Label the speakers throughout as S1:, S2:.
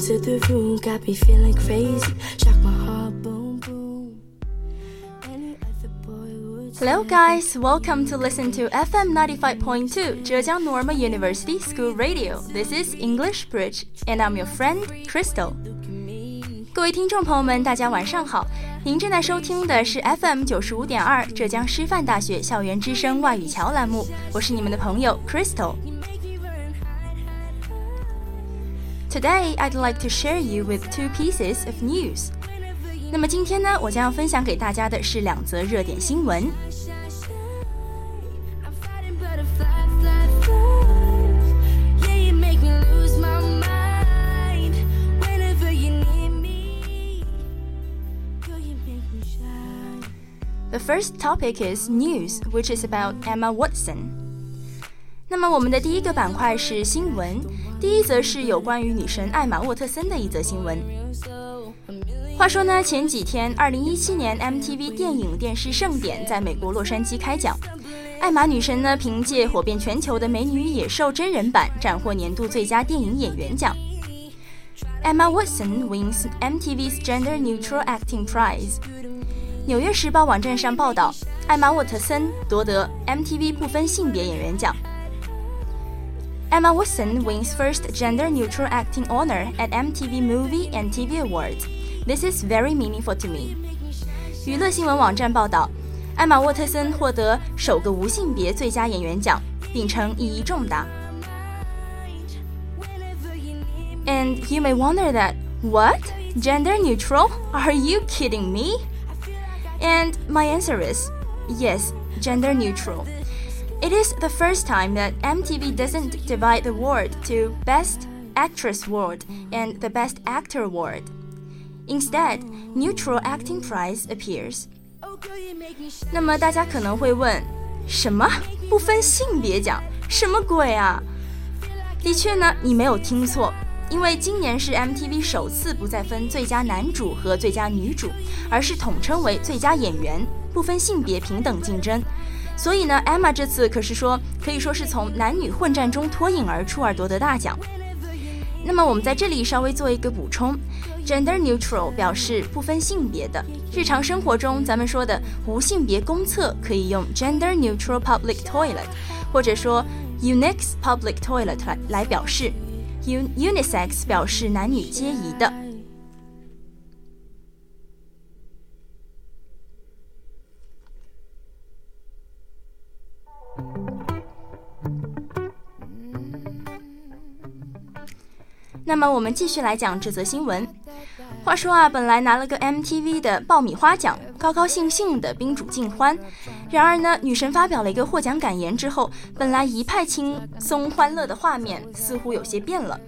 S1: into the room, got me feeling crazy. Shock my heart, boom, boom. Any other boy would
S2: Hello, guys. Welcome to listen to FM 95.2 Zhejiang Normal University School Radio. This is English Bridge, and I'm your friend Crystal. 各位听众朋友们，大家晚上好！您正在收听的是 FM 九十五点二浙江师范大学校园之声外语桥栏目，我是你们的朋友 Crystal。 Today, I'd like to share you with two pieces of news. 那么今天呢，我将要分享给大家的是两则热点新闻。
S1: I'm fighting butterfly, fly, fly. Yeah, you make me lose my mind. Whenever you need me, girl, you make me shine.
S2: The first topic is news, which is about Emma Watson. 那么我们的第一个板块是新闻，第一则是有关于女神艾玛沃特森的一则新闻。话说呢，前几天，二零一七年 MTV 电影电视盛典在美国洛杉矶开奖，艾玛女神呢凭借火遍全球的《美女野兽》真人版斩获年度最佳电影演员奖。Emma Watson wins MTV's Gender Neutral Acting Prize。纽约时报网站上报道，艾玛沃特森夺得 MTV 不分性别演员奖。Emma Watson wins first gender-neutral acting honor at MTV Movie and TV Awards. This is very meaningful to me. 娱乐新闻网站报道，艾玛沃特森获得首个无性别最佳演员奖，并称意义重大。
S1: Whenever you need me.
S2: And you may wonder that what gender neutral? Are you kidding me? And my answer is yes, gender neutral. It is the first time that MTV doesn't divide the award to Best Actress Award and the Best Actor Award. Instead, neutral acting prize appears.
S1: Oh, girl, you make me shine.
S2: 那么大家可能会问，什么不分性别奖？什么鬼啊？的确呢，你没有听错，因为今年是 MTV 首次不再分最佳男主和最佳女主，而是统称为最佳演员，不分性别平等竞争。 所以呢，Emma 这次可是说可以说是从男女混战中脱颖而出而夺得大奖。那么我们在这里稍微做一个补充，gender neutral 表示不分性别的。日常生活中咱们说的无性别公厕可以用 gender neutral public toilet，或者说 unix public toilet 来来表示。Un unisex 表示男女皆宜的。那么我们继续来讲这则新闻。话说啊，本来拿了个 MTV 的爆米花奖，高高兴兴的宾主尽欢。然而呢，女神发表了一个获奖感言之后，本来一派轻松欢乐的画面似乎有些变了。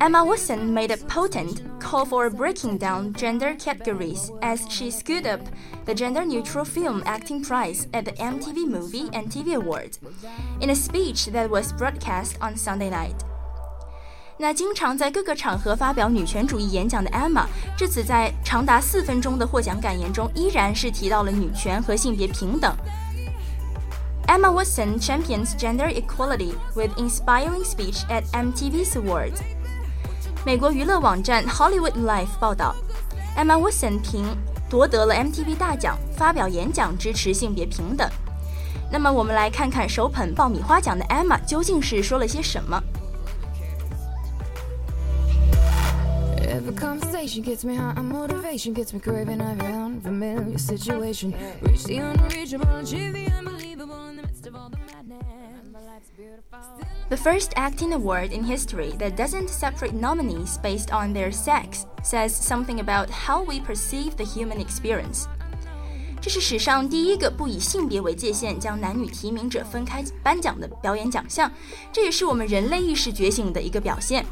S2: Emma Watson made a potent call for breaking down gender categories as she scooped up the Gender Neutral Film Acting Prize at the MTV Movie and TV Awards in a speech that was broadcast on Sunday night. 那经常在各个场合发表女权主义演讲的 Emma，这次在长达四分钟的获奖感言中，依然是提到了女权和性别平等。Emma Watson champions gender equality with inspiring speech at MTV's awards. 美国娱乐网站 Hollywood Life 报道，Emma Watson 凭夺得了 MTV 大奖，发表演讲支持性别平等。那么我们来看看手捧爆米花奖的 Emma 究竟是说了些什么。
S3: Every conversation gets me high, and motivation gets me craving every unfamiliar situation. Reach the unreachable, achieve the unbelievable in the midst of all the madness. My life's beautiful.
S2: The first acting award in history that doesn't separate nominees based on their sex says something about how we perceive the human experience. 这是史上第一个不以性别为界限将男女提名者分开颁奖的表演奖项，这也是我们人类意识觉醒的一个表现。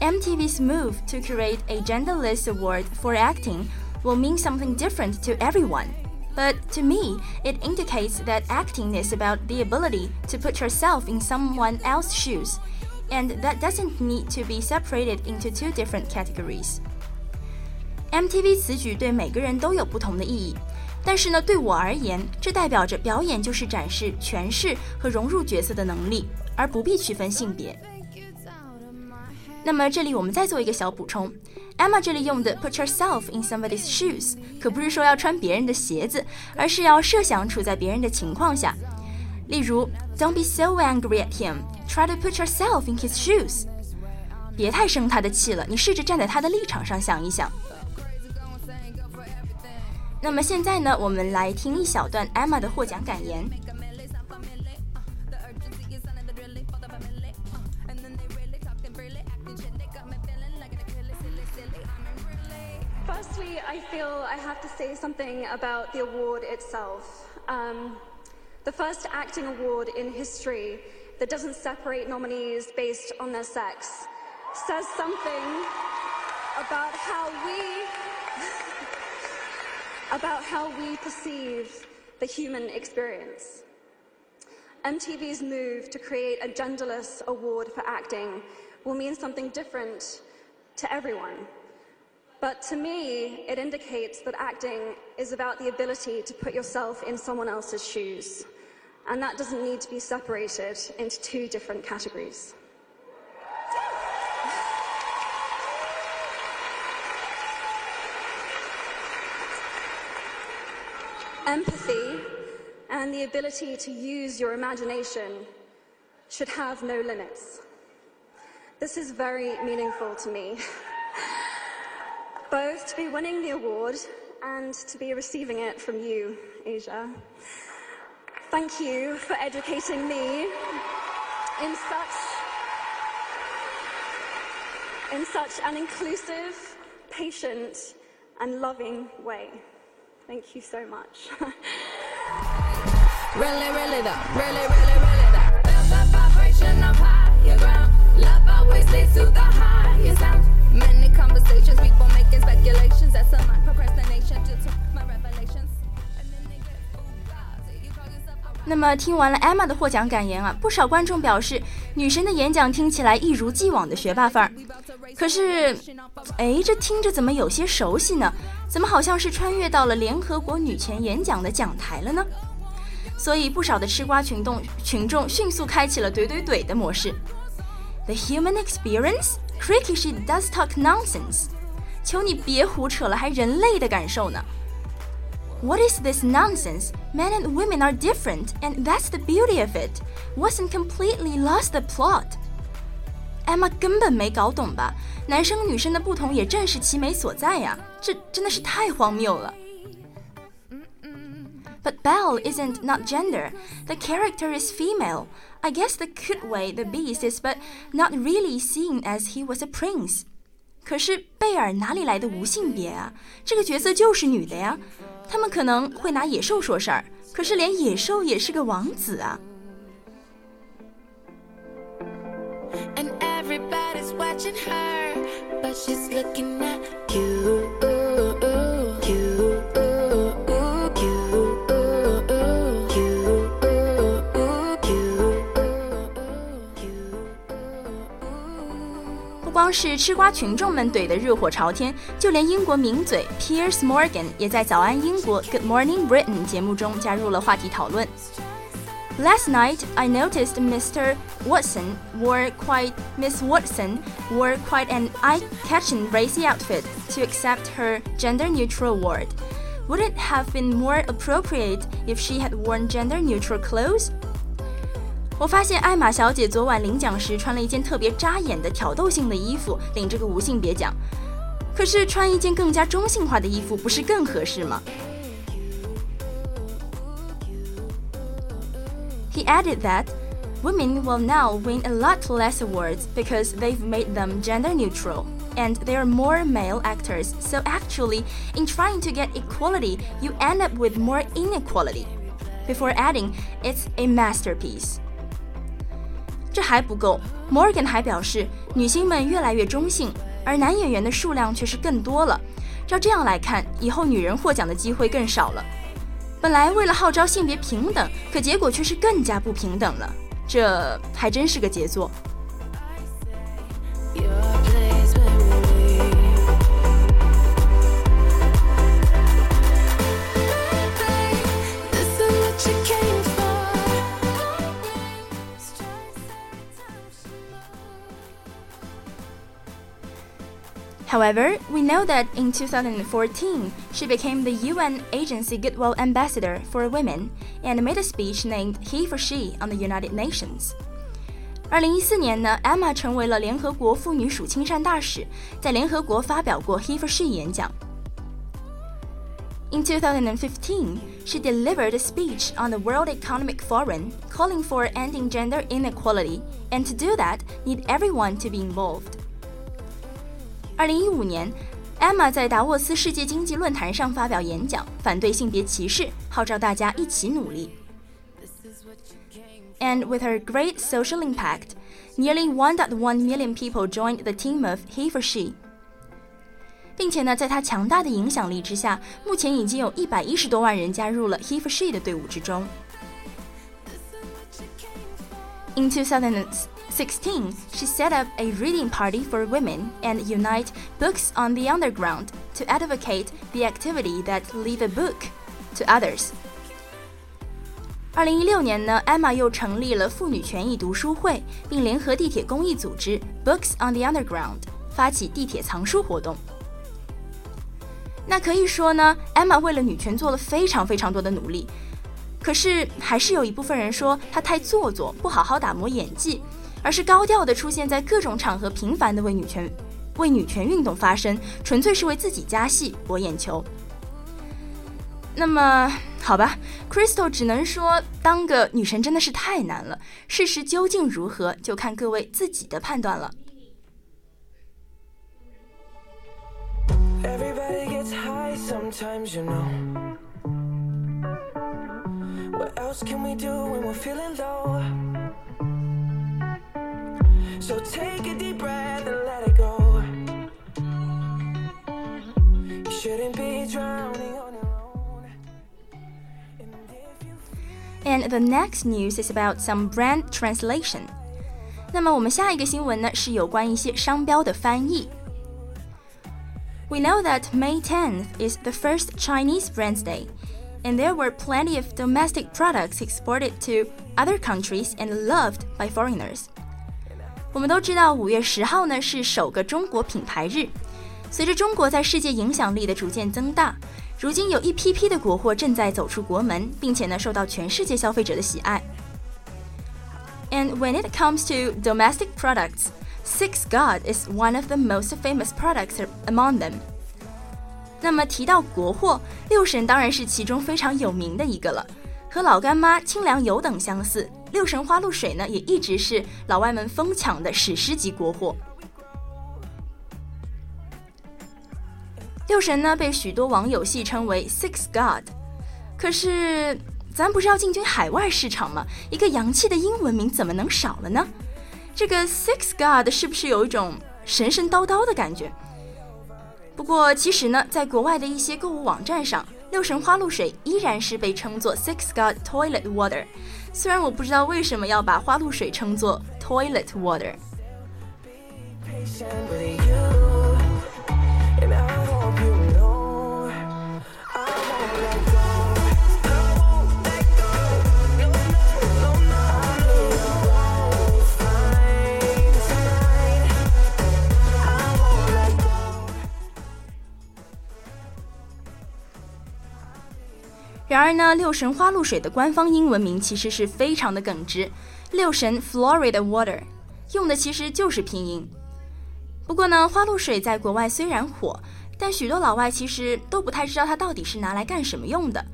S2: MTV's move to create a genderless award for acting will mean something different to everyone. But to me, it indicates that acting is about the ability to put yourself in someone else's shoes, and that doesn't need to be separated into two different categories. MTV 此举对每个人都有不同的意义，但是呢，对我而言，这代表着表演就是展示诠释和融入角色的能力，而不必区分性别。 那么这里我们再做一个小补充，Emma 这里用的 put yourself in somebody's shoes，可不是说要穿别人的鞋子，而是要设想处在别人的情况下。例如，Don't be so angry at him. Try to put yourself in his shoes. 别太生他的气了，你试着站在他的立场上想一想。那么现在呢，我们来听一小段 Emma 的获奖感言。
S4: I feel I have to say something about the award itself. Um, the first acting award in history that doesn't separate nominees based on their sex says something about how we about how we perceive the human experience. MTV's move to create a genderless award for acting will mean something different to everyone. But to me, it indicates that acting is about the ability to put yourself in someone else's shoes. And that doesn't need to be separated into two different categories. Empathy and the ability to use your imagination should have no limits. This is very meaningful to me. Both to be winning the award and to be receiving it from you, Asia. Thank you for educating me in such in such an inclusive, patient, and loving way. Thank you so much.
S3: Really, really though, really, really, really
S2: 那么听完了 Emma 的获奖感言啊，不少观众表示，女神的演讲听起来一如既往的学霸范儿。可是，哎，这听着怎么有些熟悉呢？怎么好像是穿越到了联合国女权演讲的讲台了呢？所以不少的吃瓜群众群众迅速开启了怼怼怼的模式。The human experience? Cricky, she does talk nonsense. 求你别胡扯了，还人类的感受呢。What is this nonsense? Men and women are different, and that's the beauty of it. Wasn't completely lost the plot. Emma 根本没搞懂吧？男生女生的不同也正是其美所在呀，这真的是太荒谬了。 But Belle isn't not gender. The character is female. I guess the good way the beast is, but not really seen as he was a prince. 可是贝尔哪里来的无性别啊？这个角色就是女的呀。他们可能会拿野兽说事儿，可是连野兽也是个王子啊。
S3: And everybody's watching her, but she's looking at you. You.
S2: 光是吃瓜群众们怼得热火朝天，就连英国名嘴 Piers Morgan 也在《早安英国 Good Morning Britain》节目中加入了话题讨论。Last night, I noticed Mr. Watson wore quite Miss Watson wore quite an eye-catching racy outfit to accept her gender-neutral award. Would it have been more appropriate if she had worn gender-neutral clothes? 我发现艾玛小姐昨晚领奖时穿了一件特别扎眼的挑逗性的衣服，领这个无性别奖。可是穿一件更加中性化的衣服，不是更合适吗？He added that women will now win a lot less awards because they've made them gender neutral and there are more male actors. So actually, in trying to get equality, you end up with more inequality. Before adding, it's a masterpiece. 这还不够摩根还表示，女星们越来越中性，而男演员的数量却是更多了。照这样来看，以后女人获奖的机会更少了。本来为了号召性别平等，可结果却是更加不平等了，这还真是个杰作。However, we know that in 2014, she became the UN Agency Goodwill Ambassador for Women and made a speech named He for She on the United Nations. 二零一四年呢，Emma 成为了联合国妇女属亲善大使，在联合国发表过 He for She 演讲。In 2015, she delivered a speech on the World Economic Forum calling for ending gender inequality, and to do that, need everyone to be involved. 二零一五年，Emma 在达沃斯世界经济论坛上发表演讲，反对性别歧视，号召大家一起努力。And with her great social impact, nearly 1.1 million people joined the team of He for She. 并且呢，在她强大的影响力之下，目前已经有一百一十多万人加入了 He for She 的队伍之中。In 2016, she set up a reading party for women and unite books on the underground to advocate the activity that leave a book to others. 二零一六年呢，Emma 又成立了妇女权益读书会，并联合地铁公益组织 Books on the Underground 发起地铁藏书活动。那可以说呢，Emma 为了女权做了非常非常多的努力。可是还是有一部分人说她太做作，不好好打磨演技， 而是高调的出现在各种场合，频繁的为女权、为女权运动发声，纯粹是为自己加戏、博眼球。那么，好吧，Crystal 只能说，当个女神真的是太难了。事实究竟如何，就看各位自己的判断了。
S5: So take a deep breath and let it go. You shouldn't be drowning on your own. And if you
S2: And the next news is about some brand translation. 那么我们下一个新闻呢是有关一些商标的翻译。We know that May 10th is the first Chinese Brands Day, and there were plenty of domestic products exported to other countries and loved by foreigners. 我们都知道，五月十号呢是首个中国品牌日。随着中国在世界影响力的逐渐增大，如今有一批批的国货正在走出国门，并且呢受到全世界消费者的喜爱。And when it comes to domestic products, Six God is one of the most famous products among them. 那么提到国货，六神当然是其中非常有名的一个了。和老干妈、清凉油等相似，六神花露水呢也一直是老外们疯抢的史诗级国货。六神呢被许多网友戏称为 Six God，可是咱不是要进军海外市场吗？一个洋气的英文名怎么能少了呢？这个 Six God 是不是有一种神神叨叨的感觉？不过其实呢，在国外的一些购物网站上，六神花露水依然是被称作 Six God Toilet Water。虽然我不知道为什么要把花露水称作 Toilet Water。然而呢，六神花露水的官方英文名其实是非常的耿直，六神 Florida Water，用的其实就是拼音。不过呢，花露水在国外虽然火，但许多老外其实都不太知道它到底是拿来干什么用的。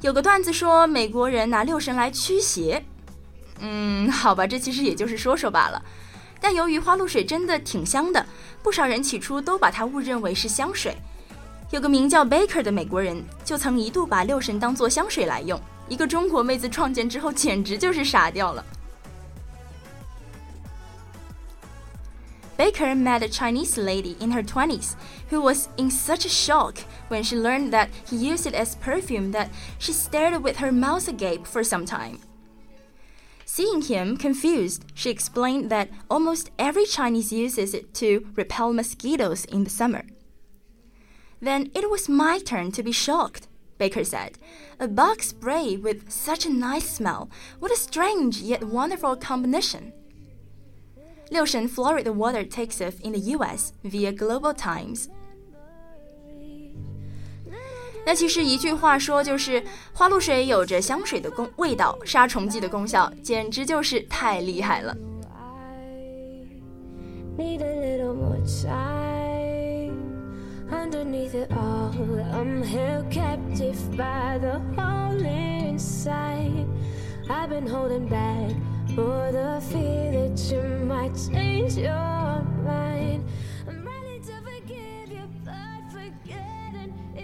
S2: 有个段子说美国人拿六神来驱邪，嗯，好吧，这其实也就是说说罢了。但由于花露水真的挺香的，不少人起初都把它误认为是香水。有个名叫 Baker 的美国人，就曾一度把六神当做香水来用。一个中国妹子创建之后，简直就是傻掉了。Baker met a Chinese lady in her 20s who was in such a shock when she learned that he used it as perfume that she stared with her mouth agape for some time. Seeing him confused, she explained that almost every Chinese uses it to repel mosquitoes in the summer. Then it was my turn to be shocked, Baker said. A bug spray with such a nice smell. What a strange yet wonderful combination. Liushen Florida Water takes off in the US via Global Times. 那其实一句话说，就是花露水有着香水的功味道，杀虫剂的功效，简直就是太厉害了。
S3: Need. Underneath it all, I'm held captive by the hole inside. I've been holding back for the fear that you might change your mind.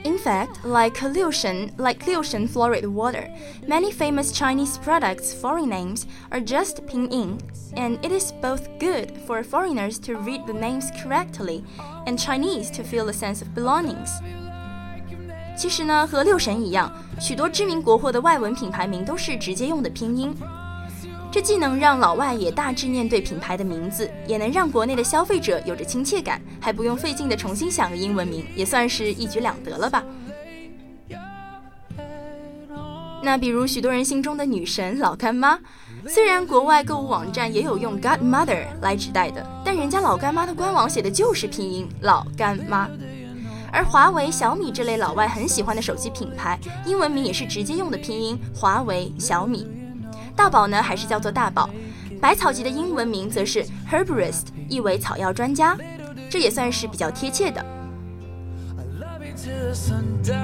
S2: In fact, like Liushen, like Liushen Florida Water, many famous Chinese products' foreign names are just pinyin, and it is both good for foreigners to read the names correctly and Chinese to feel a sense of belongings. 其实呢，和六神一样，许多知名国货的外文品牌名都是直接用的拼音，这既能让老外也大致念对品牌的名字，也能让国内的消费者有着亲切感，还不用费劲的重新想个英文名，也算是一举两得了吧。那比如许多人心中的女神老干妈，虽然国外购物网站也有用 Godmother 来指代的，但人家老干妈的官网写的就是拼音老干妈。而华为、小米这类老外很喜欢的手机品牌，英文名也是直接用的拼音华为、小米。大宝呢，还是叫做大宝。百草集的英文名则是 herborist，意为草药专家，这也算是比较贴切的。
S5: love you till the sun dies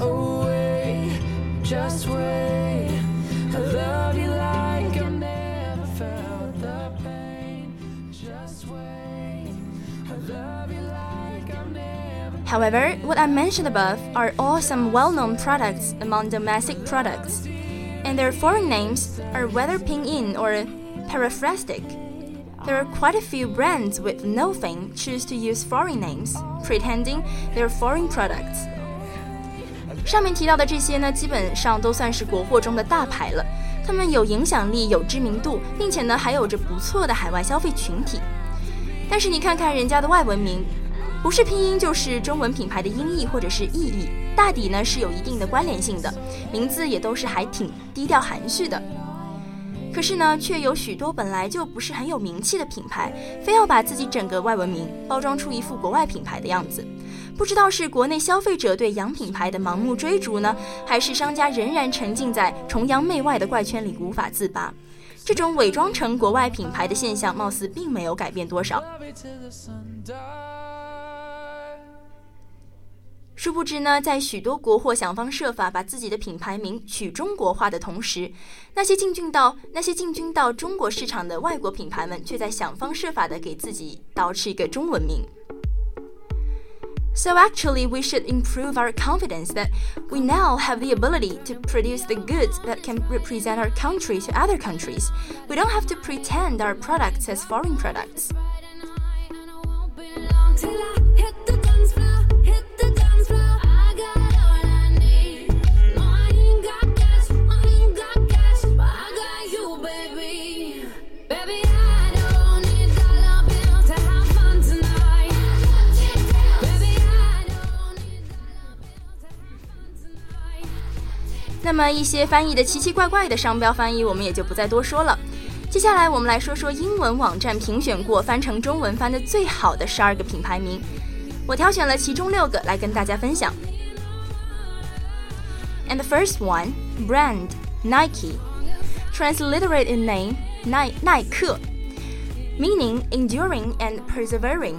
S5: away. Just wait. I love you like I never felt the pain. Just wait. I love you like I've never.
S2: However, what I mentioned above are all some well-known products among domestic products, and their foreign names are whether pinyin or paraphrastic. There are quite a few brands with no fame choose to use foreign names, pretending they're foreign products. 上面提到的这些呢，基本上都算是国货中的大牌了。他们有影响力、有知名度，并且呢还有着不错的海外消费群体。但是你看看人家的外文名， 不是拼音就是中文品牌的音译或者是意译，大抵呢是有一定的关联性的，名字也都是还挺低调含蓄的。可是呢，却有许多本来就不是很有名气的品牌，非要把自己整个外文名包装出一副国外品牌的样子。不知道是国内消费者对洋品牌的盲目追逐呢，还是商家仍然沉浸在崇洋媚外的怪圈里无法自拔？这种伪装成国外品牌的现象，貌似并没有改变多少。殊不知呢，在许多国货想方设法把自己的品牌名取中国化的同时，那些进军到那些进军到中国市场的外国品牌们，却在想方设法的给自己捯饬一个中文名。So actually, we should improve our confidence that we now have the ability to produce the goods that can represent our country to other countries. We don't have to pretend our products as foreign products. 那么一些翻译的奇奇怪怪的商标翻译，我们也就不再多说了。接下来我们来说说英文网站评选过翻成中文翻的最好的十二个品牌名，我挑选了其中六个来跟大家分享。And the first one, brand Nike, transliterated name 耐耐克，meaning enduring and persevering.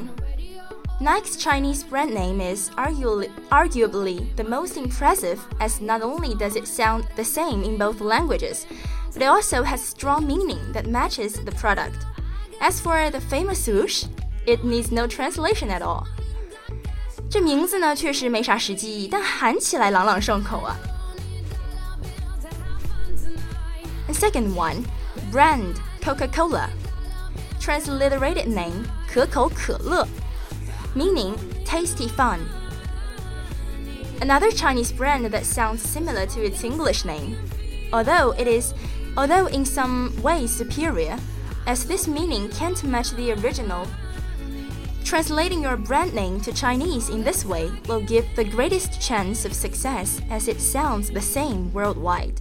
S2: Nike's Chinese brand name is arguably, arguably the most impressive, as not only does it sound the same in both languages, but it also has strong meaning that matches the product. As for the famous swoosh, it needs no translation at all. 这名字呢确实没啥实际意义，但喊起来朗朗上口啊。And second one, brand Coca-Cola, transliterated name 可口可乐。 Meaning tasty fun. Another Chinese brand that sounds similar to its English name, although it is although in some ways superior, as this meaning can't match the original. Translating your brand name to Chinese in this way will give the greatest chance of success as it sounds the same worldwide.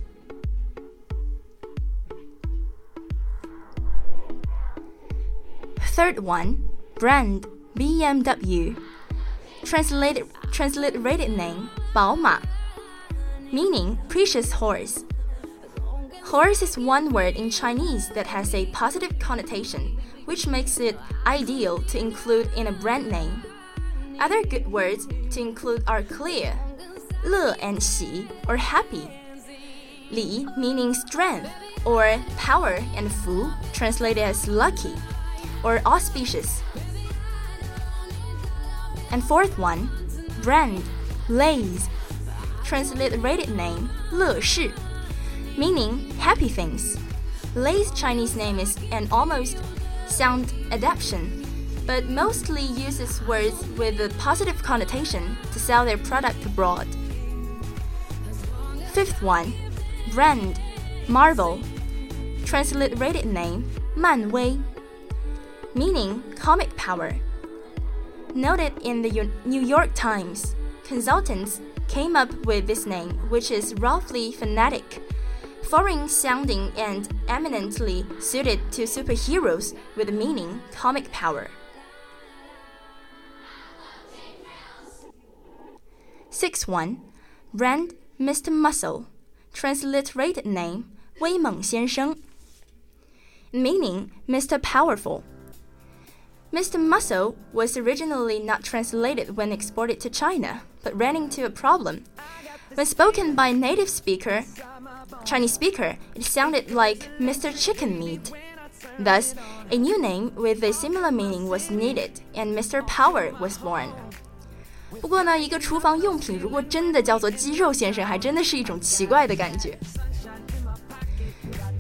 S2: Third one, brand BMW. Translated transliterated name 宝马 meaning precious horse. Horse is one word in Chinese that has a positive connotation, which makes it ideal to include in a brand name. Other good words to include are clear, 乐 and 喜 or happy, 李 meaning strength or power and fu translated as lucky or auspicious. And fourth one, brand, Lay's, transliterated name 乐事 meaning happy things. Lay's Chinese name is an almost sound adaptation, but mostly uses words with a positive connotation to sell their product abroad. Fifth one, brand, Marvel, transliterated name 漫威 meaning comic power. Noted in the New York Times, consultants came up with this name, which is roughly phonetic, foreign sounding, and eminently suited to superheroes with meaning comic power. 6 1. Brand Mr. Muscle. Transliterated name Wei Meng Meaning Mr. Powerful. Mr. Muscle was originally not translated when exported to China, but ran into a problem. When spoken by a native speaker, Chinese speaker, it sounded like Mr. Chicken Meat. Thus, a new name with a similar meaning was needed, and Mr. Power was born. 不过呢，一个厨房用品如果真的叫做鸡肉先生，还真的是一种奇怪的感觉。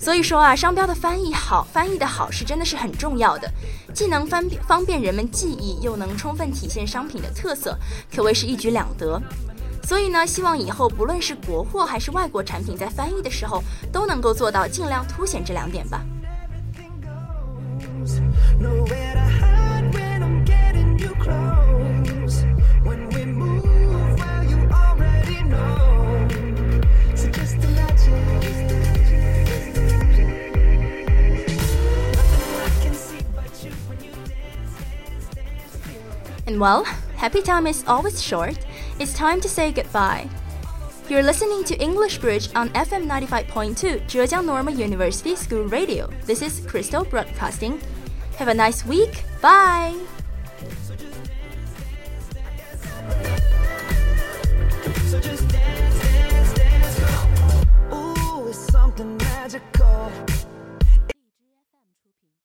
S2: 所以说啊，商标的翻译好，翻译的好是真的是很重要的，既能方便方便人们记忆，又能充分体现商品的特色，可谓是一举两得。所以呢，希望以后不论是国货还是外国产品，在翻译的时候都能够做到尽量凸显这两点吧。
S5: Well,
S2: happy time is always short. It's time to say goodbye. You're listening to English Bridge on FM 95.2 Zhejiang Normal University School Radio. This is Crystal Broadcasting. Have a nice week. Bye.